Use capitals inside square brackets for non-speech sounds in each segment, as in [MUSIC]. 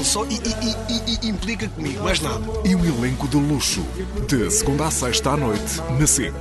Ele só i, i, i, implica comigo, mais nada. E o elenco de luxo. De segunda a sexta à noite, na SIC.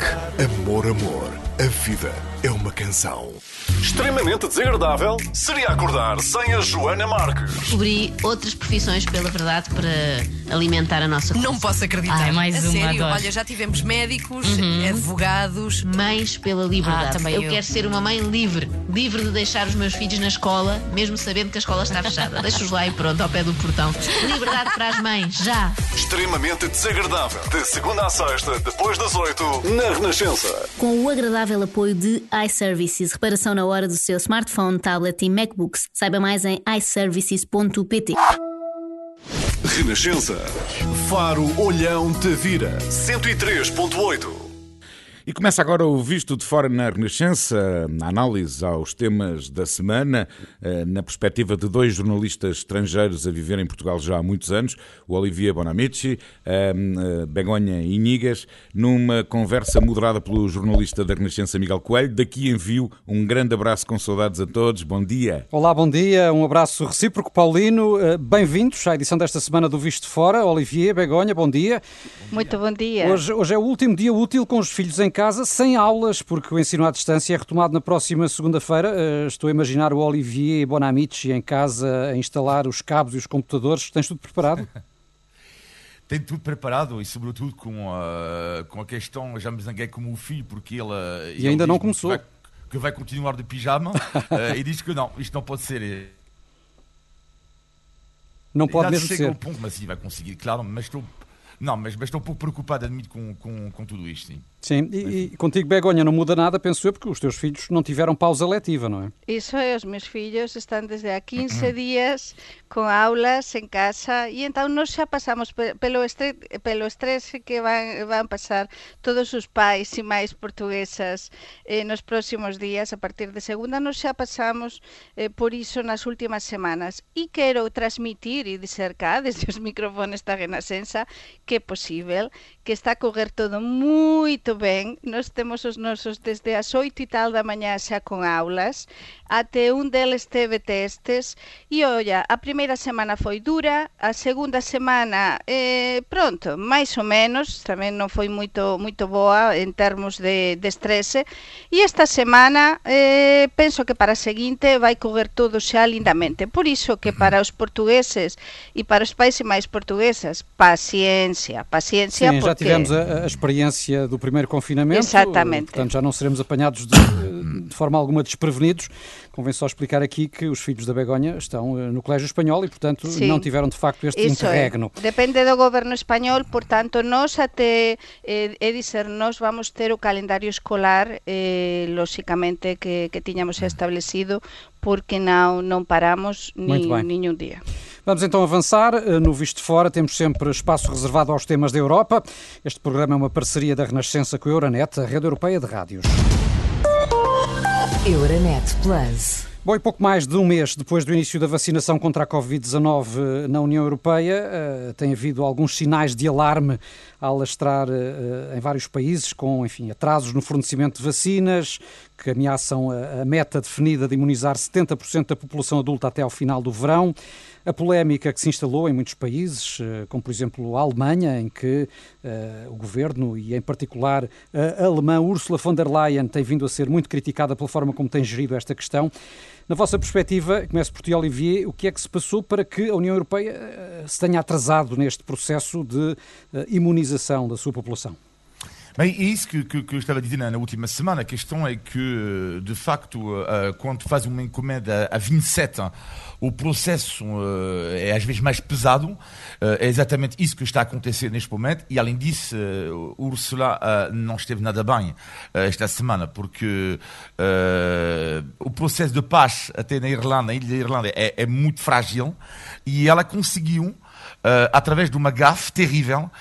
Amor, amor. A vida é uma canção. Extremamente desagradável seria acordar sem a Joana Marques. Descobri outras profissões, pela verdade, para alimentar a nossa Não posso acreditar. Ai, mais a uma, sério, adoro. olha, já tivemos médicos, advogados. Mães pela liberdade. Ah, também eu, eu. quero ser uma mãe livre. Livre de deixar os meus filhos na escola, mesmo sabendo que a escola está fechada. [LAUGHS] Deixa-os lá e pronto, ao pé do portão. Liberdade para as mães, já. Extremamente desagradável. De segunda a sexta, depois das oito, na Renascença. Com o agradável apoio de iServices, reparação na hora do seu smartphone, tablet e MacBooks. Saiba mais em iServices.pt. Renascença. Faro Olhão Tavira. 103.8. E começa agora o Visto de Fora na Renascença, a análise aos temas da semana, eh, na perspectiva de dois jornalistas estrangeiros a viver em Portugal já há muitos anos, o Olivier Bonamici, eh, eh, Begonha Inigas, numa conversa moderada pelo jornalista da Renascença Miguel Coelho. Daqui envio um grande abraço com saudades a todos. Bom dia. Olá, bom dia, um abraço recíproco, Paulino. Eh, Bem-vindos à edição desta semana do Visto de Fora. Olivier, Begonha, bom dia. Muito bom dia. Hoje, hoje é o último dia útil com os filhos em casa, sem aulas, porque o ensino à distância é retomado na próxima segunda-feira. Eh, Estou a imaginar o Olivier Bonamici em casa a instalar os cabos e os computadores. Tens tudo preparado? [LAUGHS] Tem tudo preparado e, sobretudo, com a, com a questão, já me zanguei com o filho, porque ele. E ainda não começou. Que vai, que vai continuar de pijama [LAUGHS] eh, e diz que não, isto não pode ser. Não pode Já mesmo ser. ponto, mas sim, vai conseguir, claro, mas estou. Não, mas, mas estou um pouco preocupado, admito, com, com, com tudo isto, sim. Sim, e, e contigo, Begonha, não muda nada, penso eu, porque os teus filhos não tiveram pausa letiva, não é? Iso é, os meus fillos están desde há 15 días con aulas en casa e entón nós xa pasamos pe- pelo estre, pelo estrés que van, van pasar todos os pais e máis portuguesas eh, nos próximos días a partir de segunda nós xa pasamos eh, por iso nas últimas semanas e quero transmitir e dizer cá [LAUGHS] desde os microfones da Renascença que é posible que está a correr todo moito ben. Nos temos os nosos desde as 8 e tal da mañá xa con aulas até un deles teve testes e olla, a primeira semana foi dura, a segunda semana eh, pronto, máis ou menos tamén non foi moito moito boa en termos de, de estrese e esta semana eh, penso que para a seguinte vai correr todo xa lindamente por iso que para os portugueses e para os pais e máis portuguesas paciencia, paciencia Sim, já porque tivemos a, a experiência do primeiro confinamento. Exatamente. Portanto, já não seremos apanhados de, de forma alguma desprevenidos. Convém só explicar aqui que os filhos da Begonha estão eh, no Colégio Espanhol e, portanto, Sim. não tiveram de facto este Iso é. interregno. Depende do goberno español, portanto, nós até eh, é dizer, nós vamos ter o calendario escolar eh, lóxicamente que, que tiñamos xa establecido porque non, non paramos ni, niñun día. Vamos então avançar. No Visto de Fora temos sempre espaço reservado aos temas da Europa. Este programa é uma parceria da Renascença com a Euronet, a rede europeia de rádios. Euronet Plus. Bom, e pouco mais de um mês depois do início da vacinação contra a Covid-19 na União Europeia, eh, tem havido alguns sinais de alarme a alastrar eh, em vários países, com, enfim, atrasos no fornecimento de vacinas, que ameaçam a, meta definida de imunizar 70% da população adulta até ao final do verão. A polémica que se instalou em muitos países, eh, como por exemplo a Alemanha, em que eh, o governo e em particular a alemã Ursula von der Leyen tem vindo a ser muito criticada pela forma como tem gerido esta questão. Na vossa perspectiva, começo por ti, Olivier, o que é que se passou para que a União Europeia eh, se tenha atrasado neste processo de imunização da sua população? Bem, é isso que, que, que eu estava a dizer na, na última semana. A questão é que, de facto, uh, quando faz uma encomenda a 27, o processo uh, é às vezes mais pesado. Uh, é exatamente isso que está a acontecer neste momento. E, além disso, Ursula não esteve nada bem esta semana, porque o processo de paz até na Irlanda, na ilha da Irlanda, é, é muito frágil. E ela conseguiu Uh, através de uma gafe terrível, uh,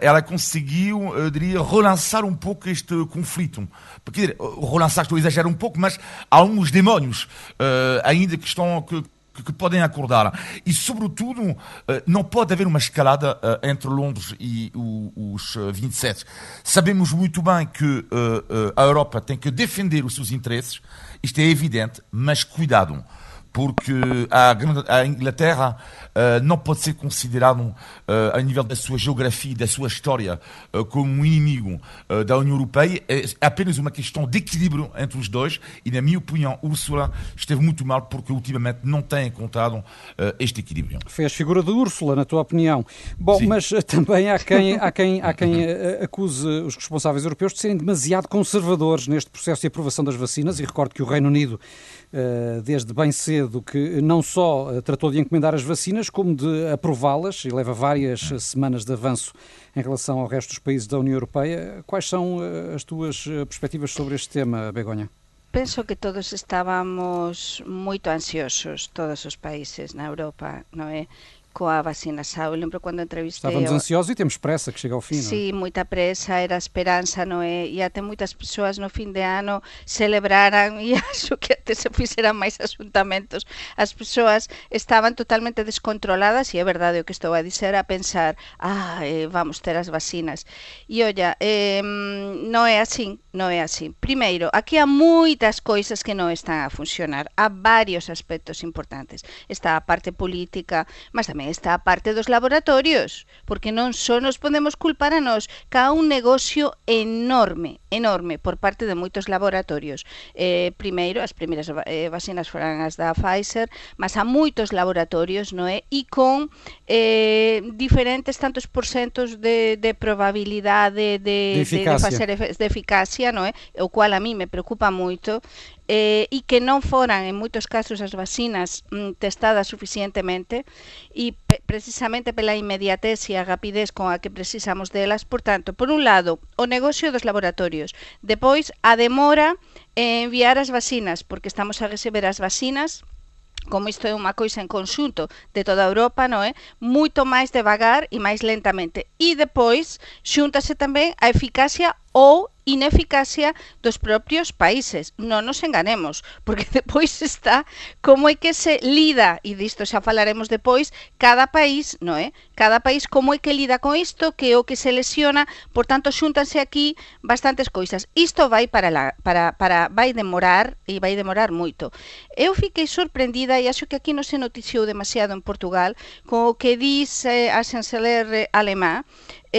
ela conseguiu, eu diria, relançar um pouco este conflito. Porque, dizer, relançar, estou a exagerar um pouco, mas há alguns demónios uh, ainda que estão. Que, que- podem acordar. E, sobretudo, não pode haver uma escalada entre Londres e os eh, 27. Sabemos muito bem que a Europa tem que defender os seus interesses, isto é evidente, mas cuidado porque a, a Inglaterra uh, não pode ser considerado, uh, a nível da sua geografia, da sua história, uh, como um inimigo da União Europeia. É apenas uma questão de equilíbrio entre os dois e, na minha opinião, Ursula esteve muito mal porque ultimamente não tem encontrado este equilíbrio. Fez figura de Úrsula, na tua opinião. Bom, Sim. mas também há quem, há quem, há quem acuse os responsáveis europeus de serem demasiado conservadores neste processo de aprovação das vacinas e recordo que o Reino Unido eh, desde bem cedo, que não só eh, tratou de encomendar as vacinas, como de aprová-las, e leva várias eh, semanas de avanço em relação ao resto dos países da União Europeia. Quais são as tuas perspectivas sobre este tema, Begonha? Penso que todos estábamos moito ansiosos, todos os países na Europa, non é? Coa vacinação. Eu lembro quando entrevistei... Estávamos ansiosos e temos pressa que chega ao fim, Sim, não? muita pressa, era esperança, não é? E até muitas pessoas no fim de ano celebraram [LAUGHS] e acho que até se fizeram mais assuntamentos. As pessoas estavam totalmente descontroladas e é verdade o que estou a dizer, a pensar, ah, eh, vamos ter as vacinas. E olha, eh, non é assim, non é así. Primeiro, aquí há moitas coisas que non están a funcionar. Há varios aspectos importantes. Está a parte política, mas tamén está a parte dos laboratorios, porque non só nos podemos culpar a nós, que há un negocio enorme, enorme, por parte de moitos laboratorios. Eh, primeiro, as primeiras eh, vacinas foran as da Pfizer, mas há moitos laboratorios, non é? E con eh, diferentes tantos porcentos de, de probabilidade de, de, de, de facer de eficacia non é? O cual a mí me preocupa moito, eh, e que non foran en moitos casos as vacinas mm, testadas suficientemente e pe precisamente pela inmediatez e a rapidez con a que precisamos delas. Por tanto, por un lado, o negocio dos laboratorios, depois a demora en enviar as vacinas, porque estamos a receber as vacinas como isto é unha coisa en conxunto de toda a Europa, non é? Moito máis devagar e máis lentamente. E depois xúntase tamén a eficacia ou ineficacia dos propios países. Non nos enganemos, porque [LAUGHS] depois está como é que se lida, e disto xa falaremos depois, cada país, non é? Eh? Cada país como é que lida con isto, que é o que se lesiona, por tanto xúntanse aquí bastantes coisas. Isto vai para, la, para, para vai demorar e vai demorar moito. Eu fiquei sorprendida e acho que aquí non se noticiou demasiado en Portugal co que diz eh, a chanceler alemá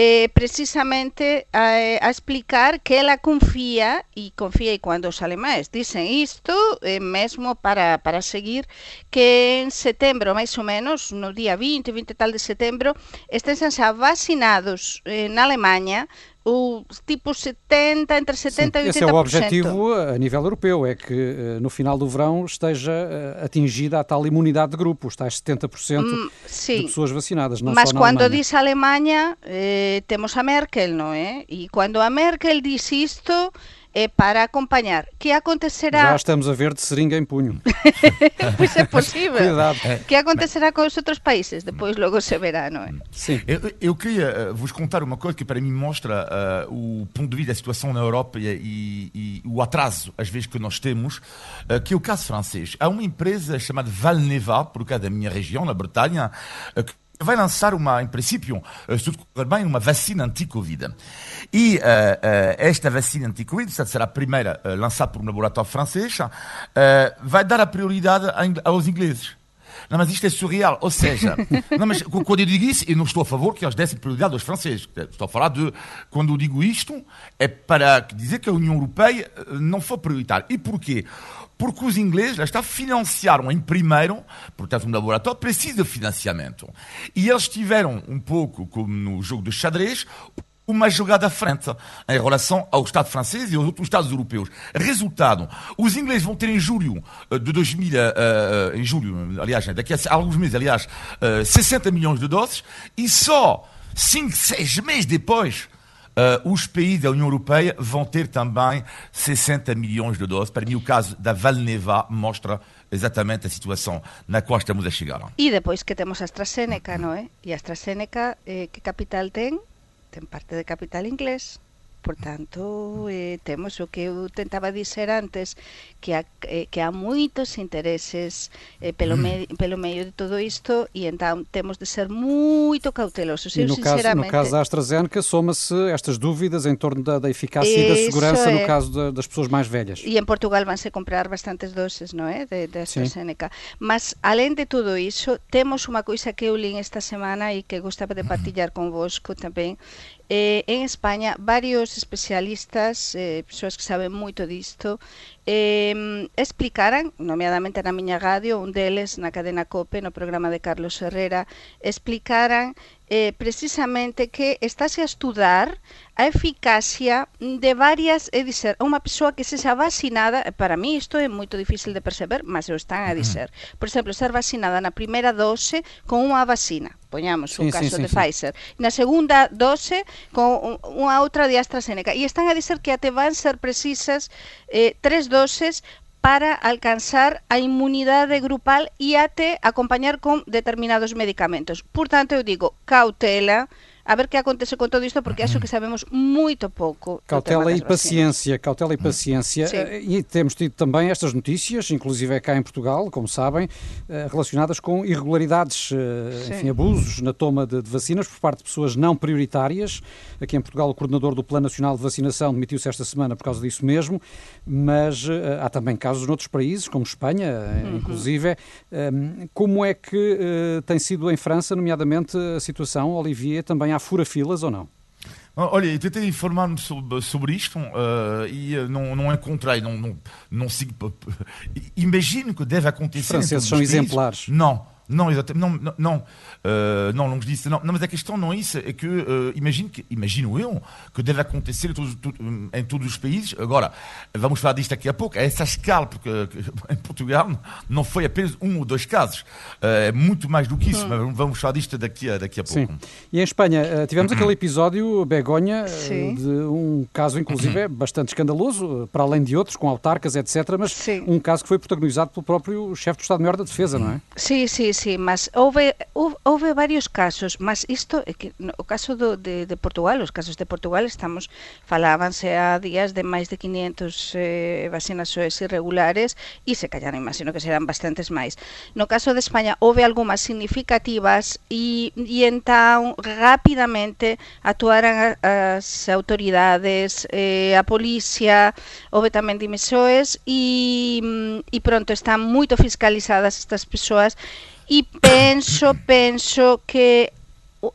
eh, precisamente a, a, explicar que ela confía e confía e cando os alemáes dicen isto, eh, mesmo para, para seguir que en setembro, máis ou menos, no día 20, 20 tal de setembro, estén xa vacinados eh, na Alemanha o tipo 70, entre 70 Sim, e 80%. Esse é o objetivo a nível europeu, é que eh, no final do verão esteja eh, atingida a tal imunidade de grupo, os tais 70% hum, de pessoas vacinadas, não Mas quando Alemanha. diz a Alemanha, eh, temos a Merkel, não é? E quando a Merkel diz isto, é para acompanhar. Que acontecerá... Já estamos a ver de seringa em punho. [LAUGHS] pois é possível. Cuidado. Que acontecerá com os outros países? Depois logo se verá, não é? Sim. Eu, eu queria uh, vos contar uma coisa que para mim mostra uh, o ponto de vista da situação na Europa e, e, e, o atraso, às vezes, que nós temos, uh, que é o caso francês. Há uma empresa chamada Valneva, por causa da minha região, na Bretanha, que vai lançar uma, em princípio, se tudo correr bem, uma vacina anti-Covid. E uh, uh, esta vacina anti-Covid, será a primeira uh, lançada por um laboratório francês, vai dar a prioridade aos ingleses. Não, mas isto é surreal. Ou seja, [LAUGHS] não, mas quando eu digo isso, eu não estou a favor que eles dessem prioridade aos franceses. Estou a falar de, quando eu digo isto, é para dizer que a União Europeia não foi prioritária. E porquê? porque os ingleses lá está, financiaram em primeiro, portanto, um laboratório precisa de financiamento. E eles tiveram um pouco, como no jogo de xadrez, uma jogada à frente em relação ao Estado francês e aos outros Estados europeus. Resultado, os ingleses vão ter em julho eh, de 2000, uh, eh, eh, em julho, aliás, daqui a alguns meses, aliás, uh, 60 milhões de doses e só 5, 6 meses depois Uh, os países da União Europeia vão ter também 60 milhões de doses. Para mim, o caso da Valneva mostra exatamente a situação na qual estamos a chegar. E depois que temos a AstraZeneca, não é? E a AstraZeneca, eh, que capital tem? Ten parte de capital inglés. Portanto, eh, temos o que eu tentaba dizer antes, que, ha, eh, que há moitos intereses eh, pelo, me, pelo meio de todo isto e então temos de ser muito cautelosos. E eu, no, caso, sinceramente, no caso da AstraZeneca, soma-se estas dúvidas em torno da, da eficácia e da Isso segurança no é. caso da- das pessoas mais velhas. E en Portugal vanse comprar bastantes doses, non é? De, de AstraZeneca. Mas, alén de todo iso, temos unha coisa que eu lín esta semana e que gostaba de partillar convosco tamén. Eh, en España, varios especialistas, eh, persoas que saben moito disto, eh, explicaran, nomeadamente na miña radio, un deles na cadena COPE, no programa de Carlos Herrera, explicaran eh, precisamente que estáse a estudar a eficacia de varias, é dizer, a unha persoa que sexa vacinada, e para mí isto é moito difícil de perceber, mas o están a dizer. Por exemplo, ser vacinada na primeira dose con unha vacina, poñamos un caso de. Pfizer, na segunda dose con un- unha outra de AstraZeneca, e están a dizer que até van ser precisas eh, tres doses para alcanzar a inmunidade grupal e até acompañar con determinados medicamentos. Por tanto, eu digo, cautela, a ver que acontece con todo isto, porque acho que sabemos moito pouco. Cautela e vacinas. paciência, cautela e paciência. Sim. Eh, E temos tido também estas notícias, inclusive é cá em Portugal, como sabem, eh, relacionadas com irregularidades, eh, enfim, abusos na toma de, de vacinas por parte de pessoas não prioritárias. Aqui em Portugal, o coordenador do Plano Nacional de Vacinação demitiu-se esta semana por causa disso mesmo, mas há também casos noutros países, como Espanha, eh, inclusive. Eh, Como é que tem sido em França, nomeadamente, a situação, Olivier? Também há fura-filas ou não? Olha, eu tentei informar-me sobre, sobre isto uh, e uh, não, não encontrei, não, não, não sigo. Imagino que deve acontecer. Os franceses são países. exemplares. Não, não, exatamente. Não, não, não, uh, não longe disso. Não, não, mas a questão não é isso. É que, uh, imagino, que imagino eu que deve acontecer em todos, tu- em todos os países. Agora, vamos falar disto daqui a pouco. A essa escala, porque uh, [LAUGHS] em Portugal não foi apenas um ou dois casos. Uh, é muito mais do que isso. Mas vamos falar disto daqui a, daqui a pouco. Sim. E em Espanha, eh, tivemos aquele [CLEARS THROAT] episódio, Begonha, eh, Sim. de um caso, inclusive, é [CLEARS THROAT] bastante escandaloso, eh, para além de outros, com autarcas, etc., mas Sim. um caso que foi protagonizado pelo próprio chefe do Estado-Maior da Defesa, não é? Sí, sí, sí, mas houve, houve varios casos, mas isto é que no, o caso do, de, de Portugal, os casos de Portugal estamos falábanse a días de máis de 500 eh, vacinas OES irregulares e se callan, imagino que serán bastantes máis. No caso de España houve algunhas significativas e, e entón rapidamente actuaran as autoridades, eh, a policía, houve tamén dimisoes e, mm, e pronto están moito fiscalizadas estas persoas e penso, penso que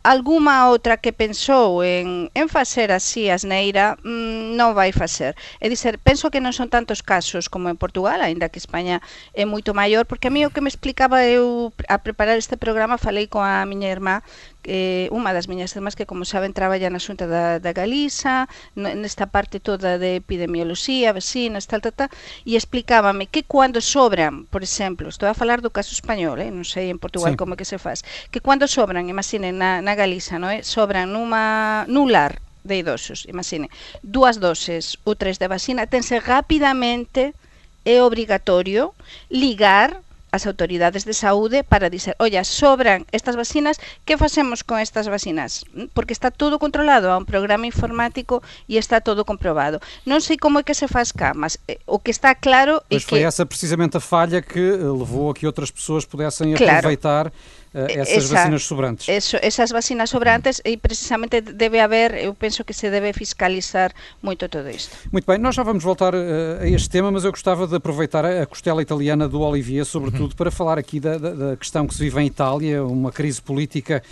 alguma outra que pensou en, en facer así as asneira mmm, non vai facer. É dizer, penso que non son tantos casos como en Portugal, aínda que España é moito maior, porque a mí o que me explicaba eu a preparar este programa falei con a miña irmá eh, unha das miñas temas que, como saben, traballa na Xunta da, da Galiza, nesta parte toda de epidemioloxía, vecinas, tal, tal, tal, e explicábame que cando sobran, por exemplo, estou a falar do caso español, eh, non sei en Portugal sí. como é que se faz, que cando sobran, imaginen, na, na Galiza, non é? Eh, sobran numa, nun lar de idosos, imagine, dúas doses ou tres de vacina, tense rapidamente é obrigatorio ligar as autoridades de saúde para dizer, olla, sobran estas vacinas, que facemos con estas vacinas? Mm, Porque está todo controlado, há un programa informático e está todo comprobado. Non sei como é que se faz cá, mas eh, o que está claro é Mas foi que... essa precisamente a falha que eh, levou a que outras pessoas pudessem Claro. aproveitar essas Esa- vacinas sobrantes. Eso, esas vacinas sobrantes e precisamente debe haber, eu penso que se debe fiscalizar moito todo isto. Muito bem, nós já vamos voltar eh, a este tema, mas eu gostava de aproveitar a costela italiana do Olivier, sobretudo, para falar aqui da, da- da questão que se vive em Itália, uma crise política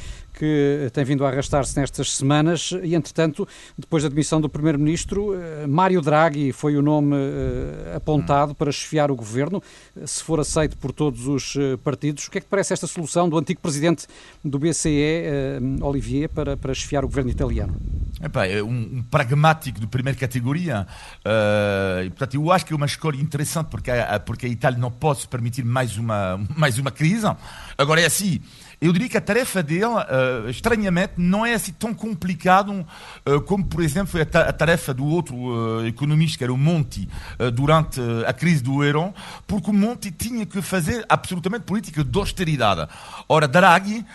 que tem vindo a arrastar-se nestas semanas e, entretanto, depois da demissão do Primeiro-Ministro, eh, Mário Draghi foi o nome eh, apontado para chefiar o governo, eh, se for aceito por todos os partidos. O que é que parece esta solução do antigo presidente do BCE, Olivier, para, para chefiar o governo italiano? Epá, é um, um pragmático de primeira categoria. eh, e, portanto, eu acho que é uma escolha interessante porque a, porque a Itália não pode se permitir mais uma, mais uma crise. Agora é assim. Eu diria que a tarefa dele, uh, estranhamente, não é assim tão complicado uh, como, por exemplo, foi a, ta a tarefa do outro uh, economista, que era o Monti, durante a crise do euro, porque o Monti tinha que fazer absolutamente política de austeridade. Ora, Draghi,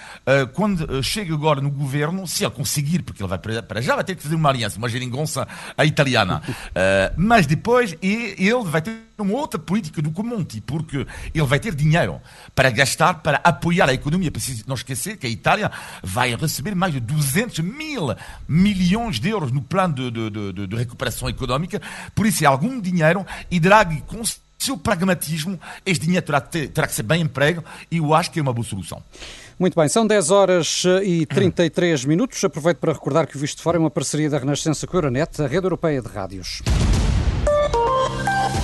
quando chega agora no governo, se ele conseguir, porque ele vai para já vai ter que fazer uma aliança, uma geringonça italiana, [LAUGHS] mas depois ele vai ter uma outra política do que o Monti, porque ele vai ter dinheiro para gastar, para apoiar a economia. Preciso não esquecer que a Itália vai receber mais de 200 mil milhões de euros no plano de, de, de, de recuperação económica, por isso é algum dinheiro e Draghi com seu pragmatismo, este dinheiro terá, terá que ser bem emprego e eu acho que é uma boa solução. Muito bem, são 10 horas e 33 minutos. Aproveito para recordar que o Visto Fora é uma parceria da Renascença com a Euronet, a rede europeia de rádios.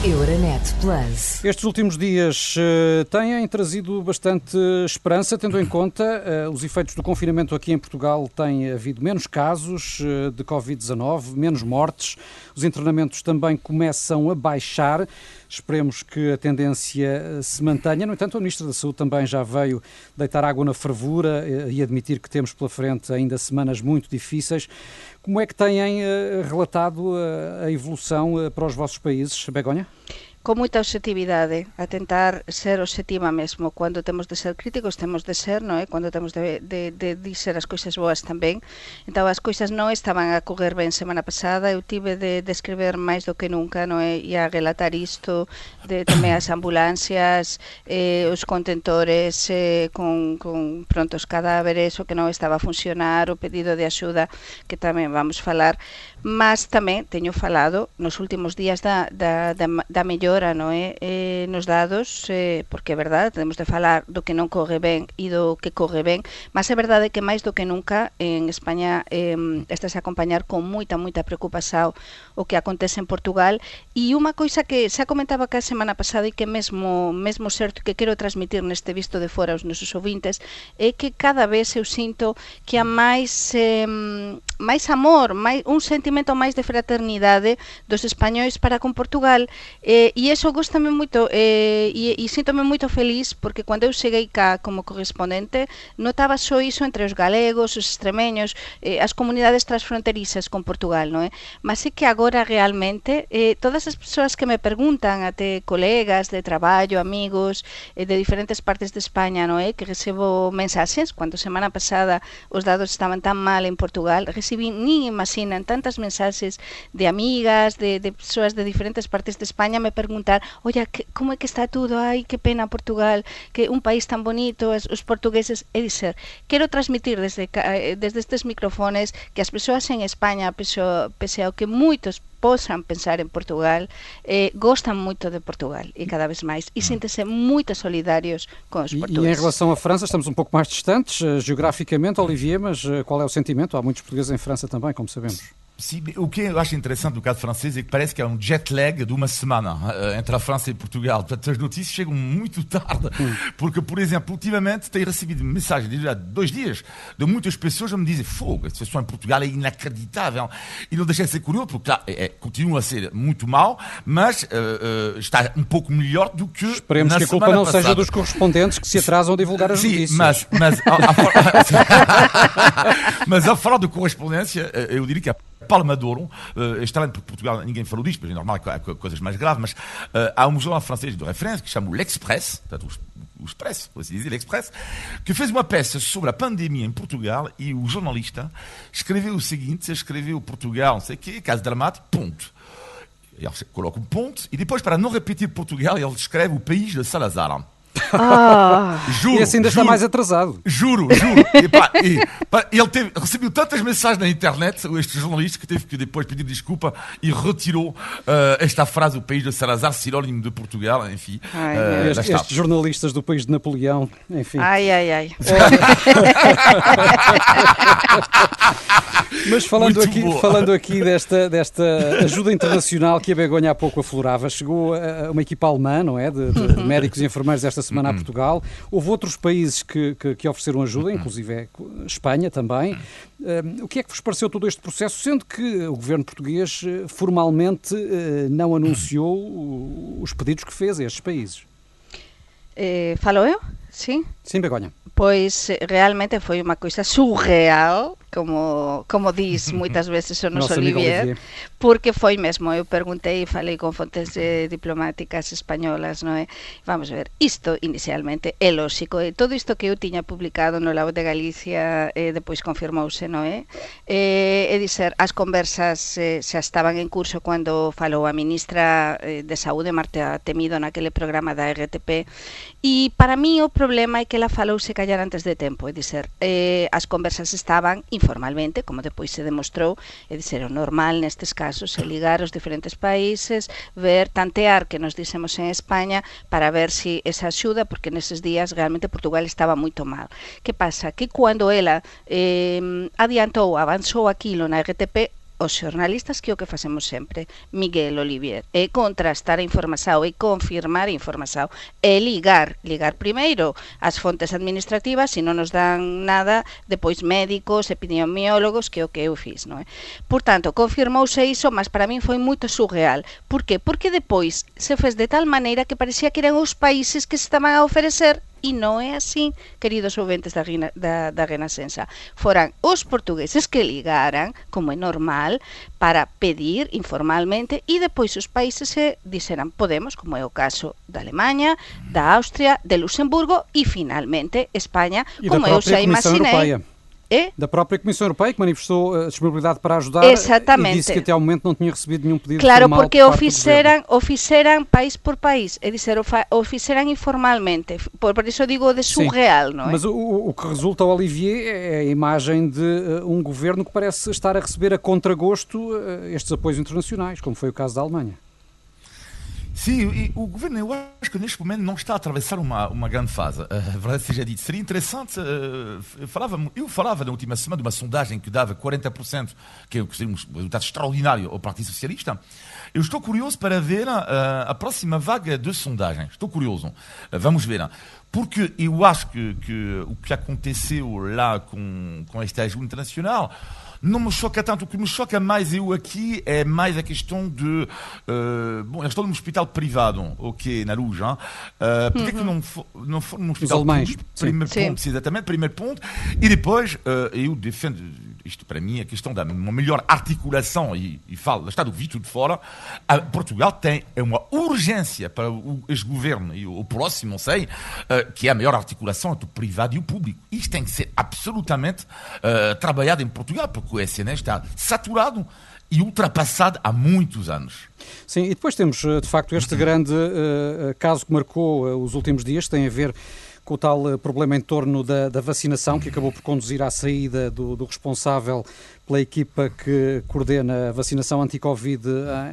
Euronet Plus. Estes últimos dias uh, têm trazido bastante esperança, tendo em conta uh, os efeitos do confinamento aqui em Portugal. Tem havido menos casos uh, de Covid-19, menos mortes. Os internamentos também começam a baixar. Esperemos que a tendência se mantenha. No entanto, a Ministra da Saúde também já veio deitar água na fervura e admitir que temos pela frente ainda semanas muito difíceis. Como é que têm relatado a evolução para os vossos países, Begonha? con moita objetividade, a tentar ser objetiva mesmo. Cando temos de ser críticos, temos de ser, non é? Cando temos de, de, de dizer as coisas boas tamén. Entón, as coisas non estaban a coger ben semana pasada, eu tive de, de máis do que nunca, non é? E a relatar isto, de tamén as ambulancias, eh, os contentores eh, con, con prontos cadáveres, o que non estaba a funcionar, o pedido de axuda, que tamén vamos falar mas tamén teño falado nos últimos días da, da, da, da mellora no é? Eh, nos dados, eh, porque é verdade, temos de falar do que non corre ben e do que corre ben, mas é verdade que máis do que nunca en España eh, estás a acompañar con moita, moita preocupación o que acontece en Portugal e unha coisa que xa comentaba que a semana pasada e que mesmo, mesmo certo que quero transmitir neste visto de fora aos nosos ouvintes é que cada vez eu sinto que há máis eh, máis amor, máis, un sentimento sentimento máis de fraternidade dos españois para con Portugal eh, e iso gostame moito eh, e, e síntome moito feliz porque cando eu cheguei cá como correspondente notaba só iso entre os galegos, os extremeños, eh, as comunidades transfronterizas con Portugal, non é? Mas é que agora realmente eh, todas as persoas que me preguntan, até colegas de traballo, amigos eh, de diferentes partes de España, non é? Que recebo mensaxes, cando semana pasada os dados estaban tan mal en Portugal, recibí, ni imaginan, tantas mensaxes de amigas, de, de persoas de diferentes partes de España me preguntar, oye, que, como é que está tudo? Ai, que pena Portugal, que un país tan bonito, os, os portugueses, é dizer, quero transmitir desde, eh, desde estes microfones que as persoas en España, pese ao, pese ao que moitos posan pensar en Portugal, eh, gostan moito de Portugal e cada vez máis e sinten-se moito solidarios com os portugueses. E, e em relação à França, estamos um pouco mais distantes uh, geograficamente, Olivier, mas uh, qual é o sentimento? Há muitos portugueses em França também, como sabemos. Sim, o que eu acho interessante do caso francês é que parece que é um jet lag de uma semana uh, entre a França e Portugal. Portanto, as notícias chegam muito [LAUGHS] tarde, porque, por exemplo, ultimamente tenho recebido mensagens de há dois dias de muitas pessoas a me dizem fogo, a situação em Portugal é inacreditável. E não deixei de ser curioso, porque claro, é, é, continua a ser muito mal, mas uh, uh, está um pouco melhor do que. Esperemos que a culpa não passada. seja dos correspondentes que se atrasam a divulgar as Sim, notícias. Mas, mas, a, a, [LAUGHS] [LAUGHS] mas a falar de correspondência, eu diria que a Palma de Ouro, uh, estranho porque Portugal ninguém falou disto, mas é normal que há coisas mais graves, mas uh, há um jornal francês de referência que chama L'Express, portanto, o Expresso, por assim dizer, l'Express, que fez uma peça sobre a pandemia em Portugal e o jornalista escreveu o seguinte, escreveu Portugal, não sei o quê, caso dramático, ponto. Ele coloca um ponto e depois, para não repetir Portugal, ele escreve o país de Salazar. Ah. [LAUGHS] Juro. E assim ainda está mais atrasado. Juro, juro. E, pá, e, pá, ele teve, recebeu tantas mensagens na internet, este jornalista, que teve que depois pedir desculpa e retirou uh, esta frase, o país de Salazar, sinónimo de Portugal, enfim. Ai, uh, estes, estes, jornalistas do país de Napoleão, enfim. Ai, ai, ai. [LAUGHS] Mas falando aqui, falando aqui desta, desta ajuda internacional que a Begonha há pouco aflorava, chegou uma equipa alemã, não é? De, de [LAUGHS] médicos e enfermeiros esta semana a Portugal. Houve outros países que, que, que ofereceram ajuda, inclusive é Espanha também. o que é que vos pareceu todo este processo, sendo que o governo português eh, formalmente eh, não anunciou os pedidos que fez a estes países? Eh, falo eu? Sim? Sim, Begonha. Pois realmente foi unha coisa surreal, como, como dis [LAUGHS] moitas veces o noso Olivier, porque foi mesmo, eu perguntei e falei con fontes eh, diplomáticas españolas, non é? Eh. Vamos a ver, isto inicialmente é lóxico, e todo isto que eu tiña publicado no Labo de Galicia eh, depois confirmouse, non é? Eh. eh, é dizer, as conversas eh, xa estaban en curso cando falou a ministra eh, de Saúde, Marta Temido, naquele programa da RTP, e para mí o problema é que ela falou se callar antes de tempo, é dizer, eh, as conversas estaban informalmente, como depois se demostrou, é dizer, o normal nestes casos é ligar os diferentes países, ver, tantear que nos dixemos en España para ver se si esa axuda, porque neses días realmente Portugal estaba moito mal. Que pasa? Que cando ela eh, adiantou, avanzou aquilo na RTP, os xornalistas que o que facemos sempre, Miguel Olivier, é contrastar a información e confirmar a información, e ligar, ligar primeiro as fontes administrativas, se non nos dan nada, depois médicos, epidemiólogos, que é o que eu fiz? Por tanto, confirmouse iso, mas para min foi moito surreal. Por que? Porque depois se fez de tal maneira que parecía que eran os países que se estaban a oferecer E non é así, queridos ouventes da, da, da Renascença. Foran os portugueses que ligaran, como é normal, para pedir informalmente e depois os países se dixeran podemos, como é o caso da Alemanha, da Austria, de Luxemburgo e finalmente España, E como eu Comissão imaginei. Europeia. É? Da própria Comissão Europeia, que manifestou a disponibilidade para ajudar Exatamente. e disse que até ao momento não tinha recebido nenhum pedido Claro, formal porque por o fixeran país por país, é dizer, o, fa, o fixeran informalmente. Por, por iso digo de Sim, surreal, non é? Mas o, o que resulta, Olivier, é a imagem de uh, um governo que parece estar a receber a contragosto uh, estes apoios internacionais, como foi o caso da Alemanha. Sim, o governo, eu acho que neste momento não está a atravessar uma, uma grande fase. A verdade seja dita. Seria interessante. Uh, falava, eu falava na última semana de uma sondagem que dava 40%, que é um resultado extraordinário ao Partido Socialista. Eu estou curioso para ver uh, a próxima vaga de sondagens. Estou curioso. Uh, vamos ver. Porque eu acho que, que o que aconteceu lá com, com esta ajuda internacional não me choca tanto. O que me choca mais eu aqui é mais a questão de. Uh, bom, eu estou num hospital privado, ok, na Luz. Uh, Porquê uhum. que não, for, não for num hospital alemães. público? Primeiro Sim. ponto, exatamente, primeiro ponto. E depois, uh, eu defendo, isto para mim, a questão da uma melhor articulação, e, e falo, está do visto de fora. A Portugal tem uma urgência para o ex-governo e o, o, próximo, não sei, que é a melhor articulação entre o privado e o público. Isto tem que ser absolutamente trabalhado em Portugal, porque o SNS está saturado e ultrapassado há muitos anos. Sim, e depois temos, de facto, este grande uh, caso que marcou uh, os últimos dias, tem a ver com o tal problema em torno da, da, vacinação, que acabou por conduzir à saída do, do, responsável pela equipa que coordena a vacinação anti-Covid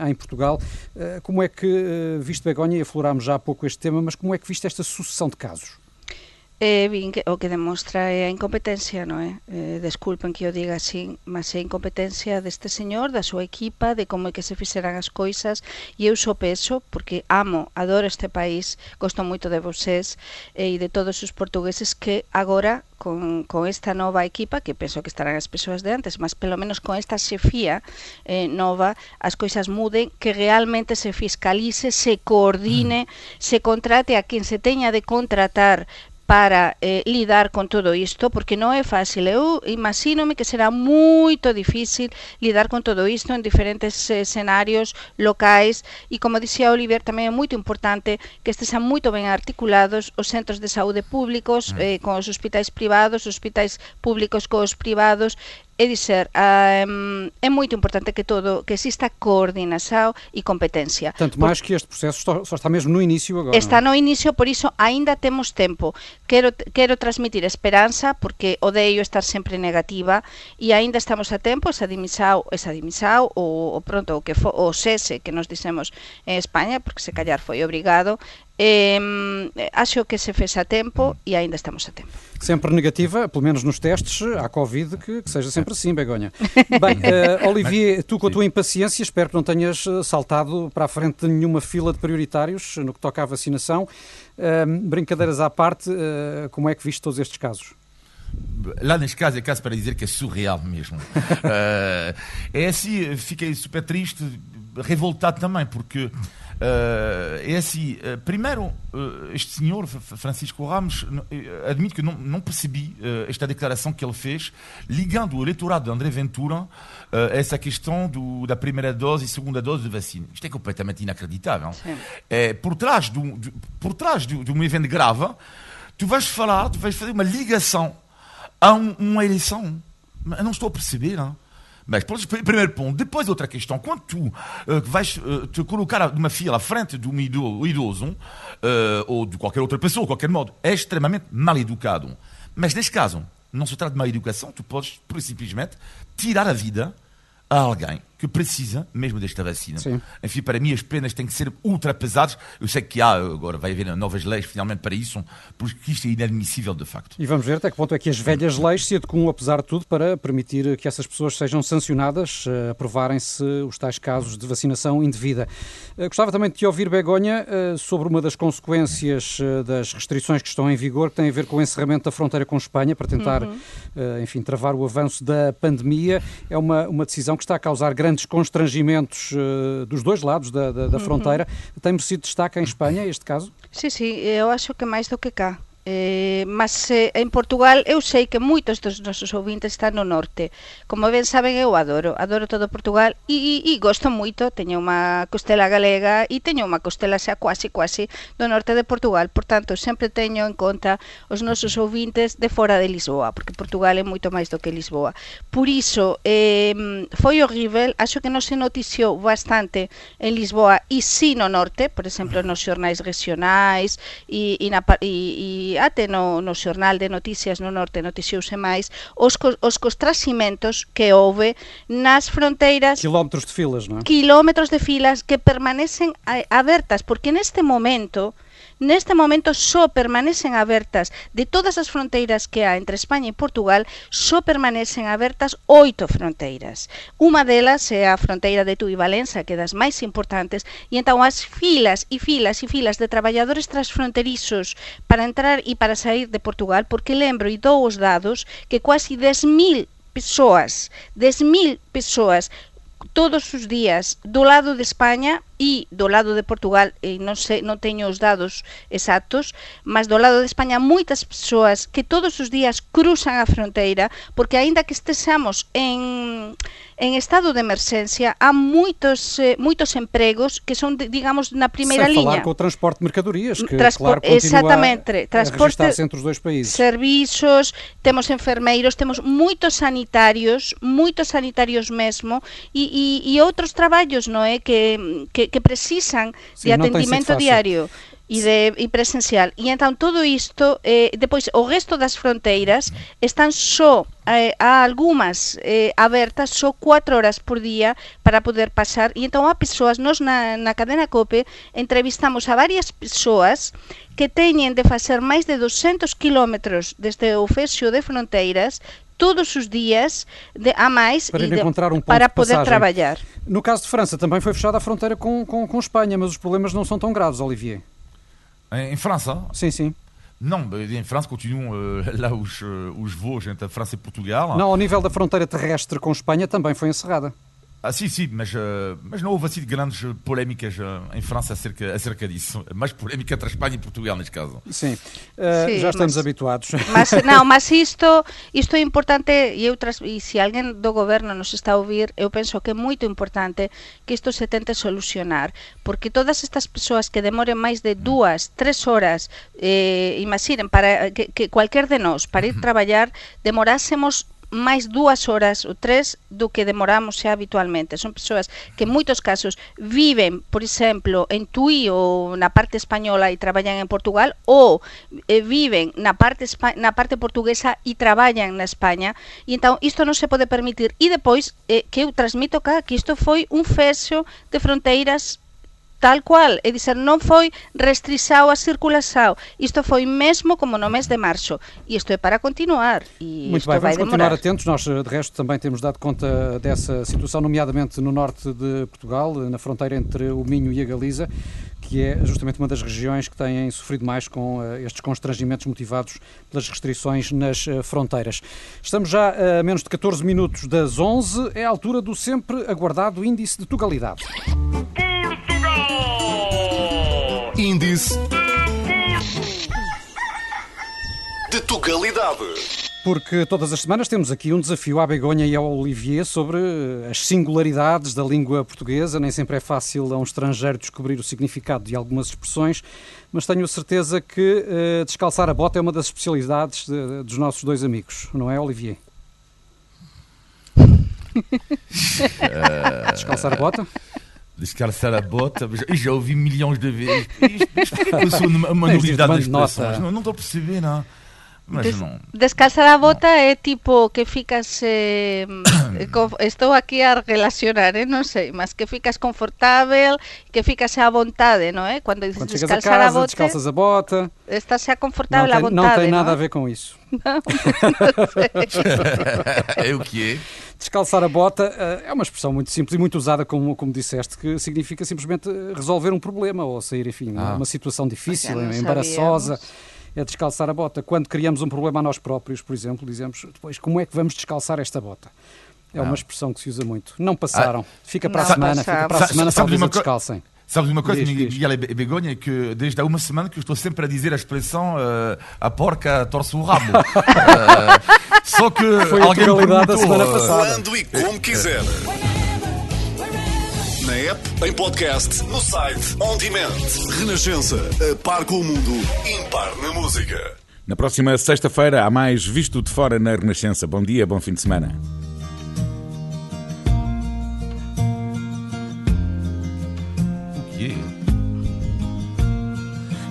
em Portugal. Uh, como é que, visto Begonha, e aflorámos já há pouco este tema, mas como é que viste esta sucessão de casos? Eh, vin que, o que demostra é a incompetencia, non é? Eh, desculpen que o diga así, mas é a incompetencia deste señor, da súa equipa, de como é que se fixeran as coisas, e eu só peso, porque amo, adoro este país, gosto moito de vosés eh, e de todos os portugueses que agora con, con esta nova equipa, que penso que estarán as persoas de antes, mas pelo menos con esta xefía eh, nova, as coisas muden, que realmente se fiscalice, se coordine, mm. se contrate a quen se teña de contratar para eh, lidar con todo isto, porque non é fácil. Eu imagínome que será moito difícil lidar con todo isto en diferentes eh, escenarios locais e, como dixía Oliver, tamén é moito importante que estesen moito ben articulados os centros de saúde públicos eh, con os hospitais privados, os hospitais públicos cos privados é dizer, um, é muito importante que todo que exista coordenação e competência. Tanto mais que este processo só, só, está mesmo no início agora. Está no início, por isso ainda temos tempo. Quero, quero transmitir esperança, porque odeio estar sempre negativa, e ainda estamos a tempo, esa dimissão, esa dimissão, ou, ou pronto, o que fo, o cese que nos dissemos em Espanha, porque se calhar foi obrigado, Eh, acho que se fez a tempo e ainda estamos a tempo. Sempre negativa, pelo menos nos testes, à Covid, que, que seja sempre assim, Begonha. [LAUGHS] Bem, uh, Olivier, tu com a tua impaciência, espero que não tenhas saltado para a frente de nenhuma fila de prioritários no que toca à vacinação. Uh, brincadeiras à parte, uh, como é que viste todos estes casos? Lá neste caso é caso para dizer que é surreal mesmo. uh, [LAUGHS] é assim, fiquei super triste, revoltado também, porque é assim, uh, primeiro, uh, este senhor, Francisco Ramos, admite que não, não percebi esta declaração que ele fez, ligando o eleitorado de André Ventura a essa questão do, da primeira dose e segunda dose de vacina. Isto é completamente inacreditável. É, por trás, do, de, por trás de, de um evento grave, tu vais falar, tu vais fazer uma ligação a um, uma eleição. Eu não estou a perceber. Não? Mas, primeiro ponto. Depois, outra questão. Quando tu uh, vais uh, te colocar numa fila à frente de um idoso, idoso uh, ou de qualquer outra pessoa, de qualquer modo, é extremamente mal educado. Mas, neste caso, não se trata de má educação, tu podes, simplesmente, tirar a vida a alguém que precisa mesmo desta vacina. Sim. Enfim, para mim as penas têm que ser ultrapassadas. Eu sei que há, agora vai haver novas leis finalmente para isso, porque isto é inadmissível de facto. E vamos ver até que ponto é que as velhas leis se adequam, apesar de tudo, para permitir que essas pessoas sejam sancionadas, uh, aprovarem-se os tais casos de vacinação indevida. Uh, gostava também de te ouvir, Begonha, uh, sobre uma das consequências das restrições que estão em vigor, que tem a ver com o encerramento da fronteira com Espanha, para tentar, uhum. enfim, travar o avanço da pandemia. É uma, uma decisão que está a causar grandes grandes constrangimentos uh, dos dois lados da, da, da uhum. fronteira. Tem merecido destaque em Espanha, este caso? Sim, sim, eu acho que mais do que cá. Eh, mas eh, en Portugal eu sei que moitos dos nosos ouvintes están no norte. Como ben saben, eu adoro, adoro todo Portugal e, e, e gosto moito, teño unha costela galega e teño unha costela xa quasi quasi do norte de Portugal, por tanto, sempre teño en conta os nosos ouvintes de fora de Lisboa, porque Portugal é moito máis do que Lisboa. Por iso, eh, foi horrível, acho que non se noticiou bastante en Lisboa e si sí no norte, por exemplo, nos xornais regionais e, e, na, e, e até no, no xornal de noticias no norte noticiouse máis os, os constrasimentos que houve nas fronteiras quilómetros de filas, non? Quilómetros de filas que permanecen abertas porque neste momento neste momento só permanecen abertas de todas as fronteiras que há entre España e Portugal, só permanecen abertas oito fronteiras. Unha delas é a fronteira de Tui Valença, que é das máis importantes, e entón as filas e filas e filas de traballadores transfronterizos para entrar e para sair de Portugal, porque lembro e dou os dados que quase 10.000 persoas, 10.000 persoas todos os días do lado de España e do lado de Portugal, e non sei, non teño os dados exactos, mas do lado de España moitas persoas que todos os días cruzan a fronteira, porque aínda que estexamos en en estado de emerxencia há moitos eh, moitos empregos que son digamos na primeira Sem liña. falar com o transporte de mercadorias, que Transpor claro, exatamente, a, transporte a entre os dois países. Servizos, temos enfermeiros, temos moitos sanitarios, moitos sanitarios mesmo e, e, e outros traballos, non é, que, que que precisan sí, de atendimento diario e de e presencial. E entón todo isto, eh, depois o resto das fronteiras están só eh, a algunhas eh, abertas só 4 horas por día para poder pasar e entón a persoas, nós na, na cadena COPE entrevistamos a varias persoas que teñen de facer máis de 200 kilómetros desde o fexo de fronteiras todos os dias de, a mais para, de, um para poder trabalhar. No caso de França, também foi fechada a fronteira com, com, com Espanha, mas os problemas não são tão graves, Olivier. Em [LAUGHS] França? Sim, sim. Não, em França continuam uh, lá os, uh, os voos entre a França e Portugal. Não, ao nível da fronteira terrestre com Espanha também foi encerrada. Ah, sim, sim, mas, uh, mas não houve assim grandes polémicas uh, em França acerca, acerca disso. Mais polémica entre a Espanha e Portugal, neste caso. Sim, uh, sim já estamos mas, habituados. Mas, [LAUGHS] não, mas isto, isto é importante, e, eu, e se alguém do governo nos está a ouvir, eu penso que é muito importante que isto se tente solucionar, porque todas estas pessoas que demorem mais de duas, três horas, eh, imaginem, para que, que qualquer de nós, para ir [LAUGHS] trabalhar, demorássemos máis dúas horas ou tres do que demoramos xa habitualmente. Son persoas que en moitos casos viven, por exemplo, en Tui ou na parte española e traballan en Portugal ou eh, viven na parte na parte portuguesa e traballan na España e então isto non se pode permitir e depois eh, que eu transmito cá que isto foi un fexo de fronteiras tal cual, é dizer, non foi restrisao a circulação. Isto foi mesmo como no mês de março. E isto é para continuar. E Muito bem, vamos continuar atentos. Nós, de resto, também temos dado conta dessa situação, nomeadamente no norte de Portugal, na fronteira entre o Minho e a Galiza, que é justamente uma das regiões que têm sofrido mais com uh, estes constrangimentos motivados pelas restrições nas uh, fronteiras. Estamos já a menos de 14 minutos das 11, é a altura do sempre aguardado índice de tugalidade. Índice de Tugalidade. Porque todas as semanas temos aqui um desafio à Begonha e ao Olivier sobre as singularidades da língua portuguesa. Nem sempre é fácil a um estrangeiro descobrir o significado de algumas expressões, mas tenho certeza que uh, descalçar a bota é uma das especialidades de, dos nossos dois amigos, não é, Olivier? [LAUGHS] Descalçar a bota? Descalçar a bota, já, já ouvi milhões de vezes. Eu sou uma manualidade das expressões. Não, não estou a perceber, não. Mas Des não. descalzar a bota é tipo que ficas eh, [COUGHS] co- estou aquí a relacionar, eh, non sei, mas que ficas confortável, que ficas á vontade, non é? Dices Quando chegas a descalzar a, casa, bota, descalças a bota. estás Não confortável à tem, vontade, não tem nada non a ver com isso. [LAUGHS] [LAUGHS] é o que é? Descalçar a bota eh, é uma expressão muito simples e muito usada, como, como disseste, que significa simplesmente eh, resolver um problema ou sair, enfim, Ah. uma situação difícil, não embaraçosa. sabíamos. É descalçar a bota. Quando criamos um problema a nós próprios, por exemplo, dizemos depois como é que vamos descalçar esta bota? É uma expressão que se usa muito. Não passaram. Fica para a Não semana, fica para a semana, talvez uma a descalcem. Sabes uma coisa, Diz, diz. Miguel e Be- Begonha, é que desde há uma semana que eu estou sempre a dizer a expressão eh, a porca torce o rabo. [LAUGHS] Eh, só que Foi a alguém me atualidade da perguntou, semana eh, passada. Quando e como quiser. App, em podcast, no site, on demand. Renascença, a par com o mundo, impar na música. Na próxima sexta-feira há mais Visto de Fora na Renascença. Bom dia, bom fim de semana. é?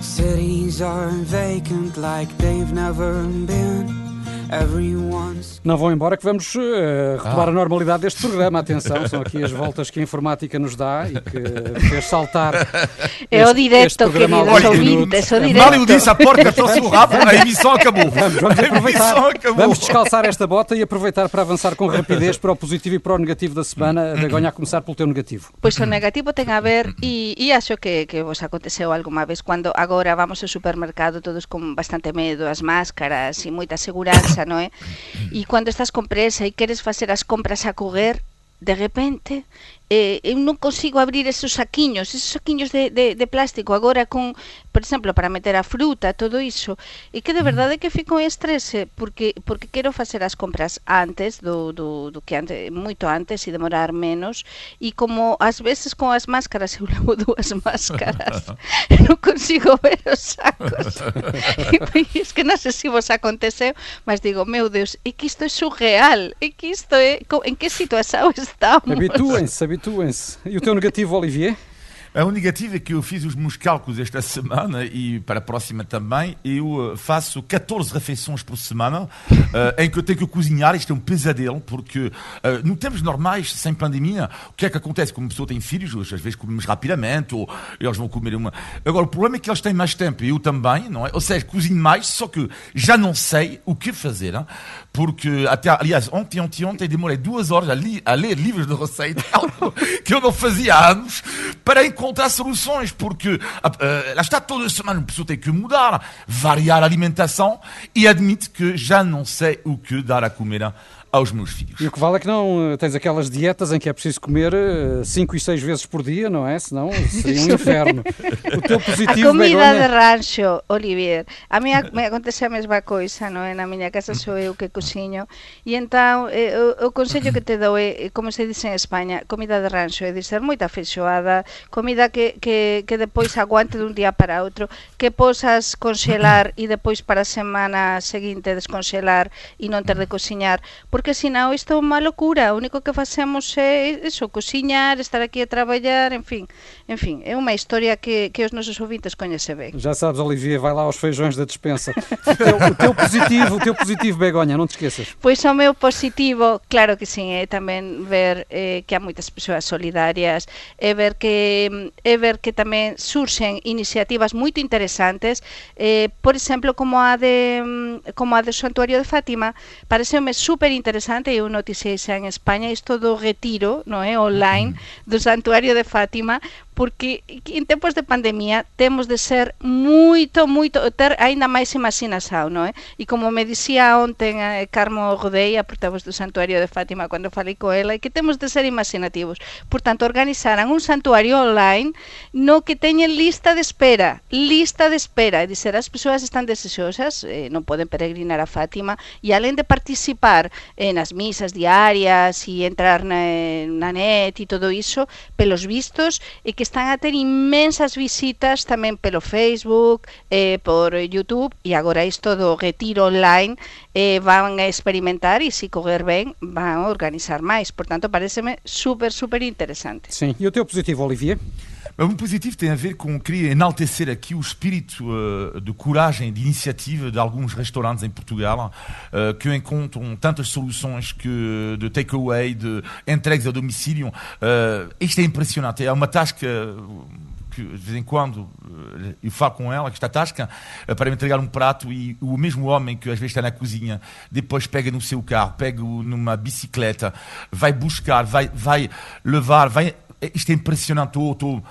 Cities are vacant like they've never been. Não vão embora que vamos eh, retomar Ah. a normalidade deste programa. Atenção, são aqui as voltas que a informática nos dá e que fez saltar. É o a queridos ouvintes, o É directo. Mal eu disse a porca torce o rabo, a emissão acabou. Vamos, vamos a emissão aproveitar. acabou. Vamos descalçar esta bota e aproveitar para avançar com rapidez para o positivo e para o negativo da semana. Begonha, a começar pelo teu negativo. Pois o negativo ten a ver e, e acho que, que vos aconteceu alguma vez cando agora vamos ao supermercado todos con bastante medo, as máscaras e moita seguranza, non é? E cando estás con presa e queres facer as compras a correr, de repente eh, eu non consigo abrir esos saquiños, esos saquiños de, de, de plástico agora con, por exemplo, para meter a fruta, todo iso, e que de verdade que fico en estrese porque porque quero facer as compras antes do, do, do que antes, moito antes e demorar menos. E como ás veces con as máscaras [LAUGHS] eu levo dúas máscaras [LAUGHS] non consigo ver os sacos. [LAUGHS] E es que non sei se vos aconteceu mas digo, meu Deus, é que isto é surreal é que isto é, en que situación estamos? Habituem-se, habituem-se. E o teu negativo, Olivier? A o negativo é que eu fiz os meus cálculos esta semana e para a próxima também. Eu eh, faço 14 refeições por semana [LAUGHS] eh, em que eu tenho que cozinhar. Isto é um pesadelo porque eh, no tempos normais, sem pandemia, o que é que acontece? Como a pessoa tem filhos, às vezes comemos rapidamente ou eles vão comer uma. Agora, o problema é que eles têm mais tempo e eu também, não é? Ou seja, cozinho mais, só que já não sei o que fazer. hein? Porque, até, aliás, ontem, ontem, ontem, demorei duas horas a, li- a ler livros de receita, [LAUGHS] que eu não fazia há anos, para encontrar soluções, porque ah, lá está toda semana, a pessoa tem que mudar, variar a alimentação e admite que já não sei o que dar a comer aos meus filhos. E o que vale é que não eh, tens aquelas dietas em que é preciso comer 5 e 6 vezes por dia, não é? Senão seria um [LAUGHS] inferno. O teu A positivo, comida de Begonha? rancho, Olivier, a me acontece a mesma coisa, non é? Na miña casa sou eu que cociño e eh, o, o consello que te dou é, eh, como se dice en España, comida de rancho, é dizer moita feixoada, comida que, que, que depois aguante dun día para outro, que posas conxelar [COUGHS] e depois para a semana seguinte desconxelar e non ter de porque senão isto é unha locura, o único que facemos é iso, cociñar, estar aquí a traballar, en fin, en fin, é unha historia que, que os nosos ouvintes coñece ben. Já sabes, Olivier, vai lá aos feijões da despensa. O teu, o teu positivo, o teu positivo, Begonha, não te esqueças. Pois o meu positivo, claro que sim, é tamén ver eh, que há moitas persoas solidarias, é ver que é ver que tamén surxen iniciativas moito interesantes, eh, por exemplo, como a de como a do Santuario de Fátima, pareceume super interesante, interesante eu noticiei xa en España isto do retiro, non é, online do santuario de Fátima porque en tempos de pandemia temos de ser moito, moito, ter aínda máis imaginación, non é? E como me dicía ontem eh, Carmo Rodei, a portavoz do Santuario de Fátima, cando falei co ela, que temos de ser imaginativos. Por tanto, organizaran un santuario online no que teñen lista de espera, lista de espera, e dizer, as persoas están desexosas, eh, non poden peregrinar a Fátima, e alén de participar eh, nas misas diarias e entrar na, na net e todo iso, pelos vistos, e que están a ter inmensas visitas tamén pelo Facebook, eh, por YouTube, e agora isto do retiro online eh, van a experimentar e se correr ben van a organizar máis. Por tanto, pareceme super, super interesante. Sim. E o teu positivo, Olivier? O positivo tem a ver com querer enaltecer aqui o espírito uh, de coragem, de iniciativa de alguns restaurantes em Portugal uh, que encontram tantas soluções que de takeaway, de entregas a domicílio. Uh, isto é impressionante. É uma tasca que de vez em quando eu falo com ela, que está tasca, para me entregar um prato e o mesmo homem que às vezes está na cozinha, depois pega no seu carro, pega numa bicicleta, vai buscar, vai, vai levar, vai. Isto é impressionante. Estou, estou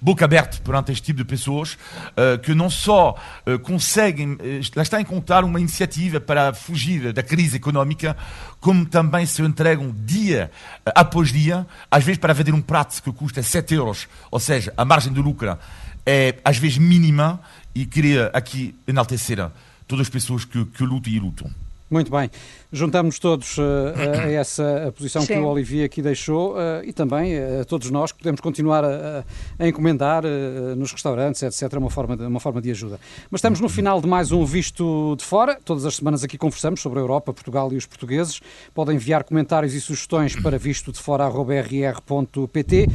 boca aberta perante este tipo de pessoas uh, que não só uh, conseguem, uh, lá está a encontrar uma iniciativa para fugir da crise económica, como também se entregam dia após dia, às vezes para vender um prato que custa 7 euros, ou seja, a margem de lucro é às vezes mínima e queria aqui enaltecer todas as pessoas que, que lutam e lutam. Muito bem. Juntamos todos uh, a [COUGHS] essa a posição Sim. que o Olivier aqui deixou uh, e também a todos nós que podemos continuar a, a encomendar uh, nos restaurantes, etc., uma forma, de, uma forma de ajuda. Mas estamos no final de mais um Visto de Fora. Todas as semanas aqui conversamos sobre a Europa, Portugal e os portugueses. Podem enviar comentários e sugestões para [COUGHS] visto de fora.rr.pt.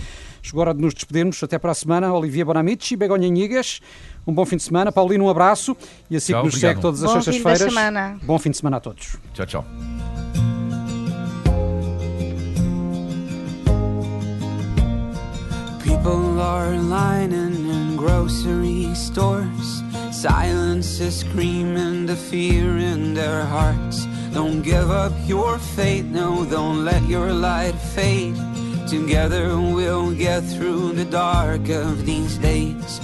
Chegou a hora de nos despedirmos. Até para a semana. Olivier Bonamici, Begonha Nigas. Um bom fim de semana. Paulino, um abraço. E assim tchau, que nos obrigado. segue todas as sextas-feiras. Bom fim de semana a todos. Tchau, tchau. People are lining in grocery stores. Silence is screaming the fear in their hearts. Don't give up your faith, no, don't let your light fade. Together we'll get through the dark of these days.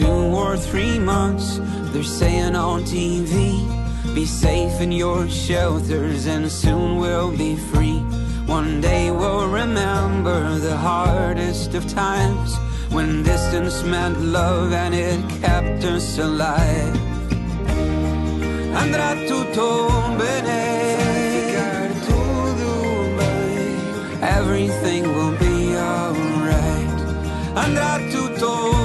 Two or three months, they're saying on TV. Be safe in your shelters and soon we'll be free. One day we'll remember the hardest of times when distance meant love and it kept us alive. Andrà tutto bene. Everything will be alright. Andrà tutto bene.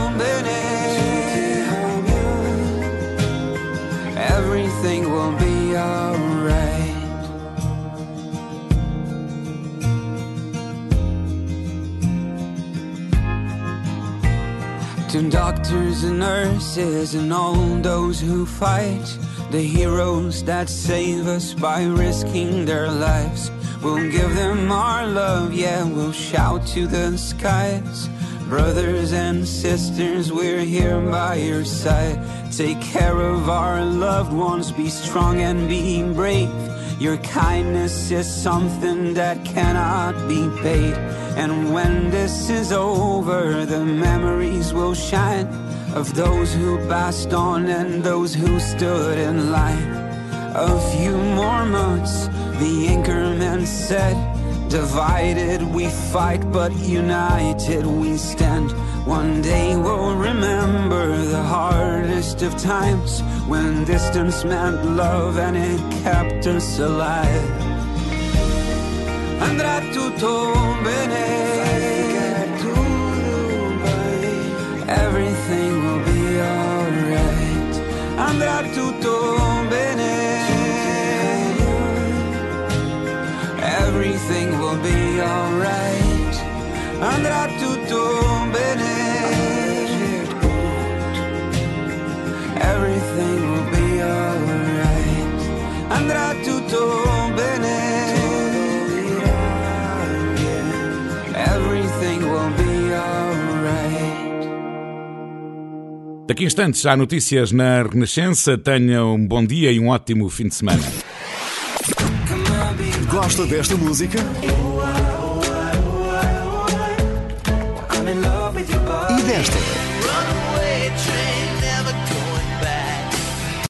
Doctors and nurses and all those who fight, the heroes that save us by risking their lives. We'll give them our love, yeah, we'll shout to the skies. Brothers and sisters, we're here by your side. Take care of our loved ones, be strong and be brave. Your kindness is something that cannot be paid. And when this is over, the memories will shine of those who passed on and those who stood in line. A few more months, the anchorman said. Divided we fight, but united we stand. One day we'll remember the hardest of times when distance meant love and it kept us alive. Andrà tutto bene. Everything will be alright. Andrà tutto bene. Be alright. Andrà tutto bene. Everything will be alright. Andrà tutto bene. Everything will be alright. Daqui a instantes há notícias na Renascença. Tenha um bom dia e um ótimo fim de semana. Gosta desta música? Desta.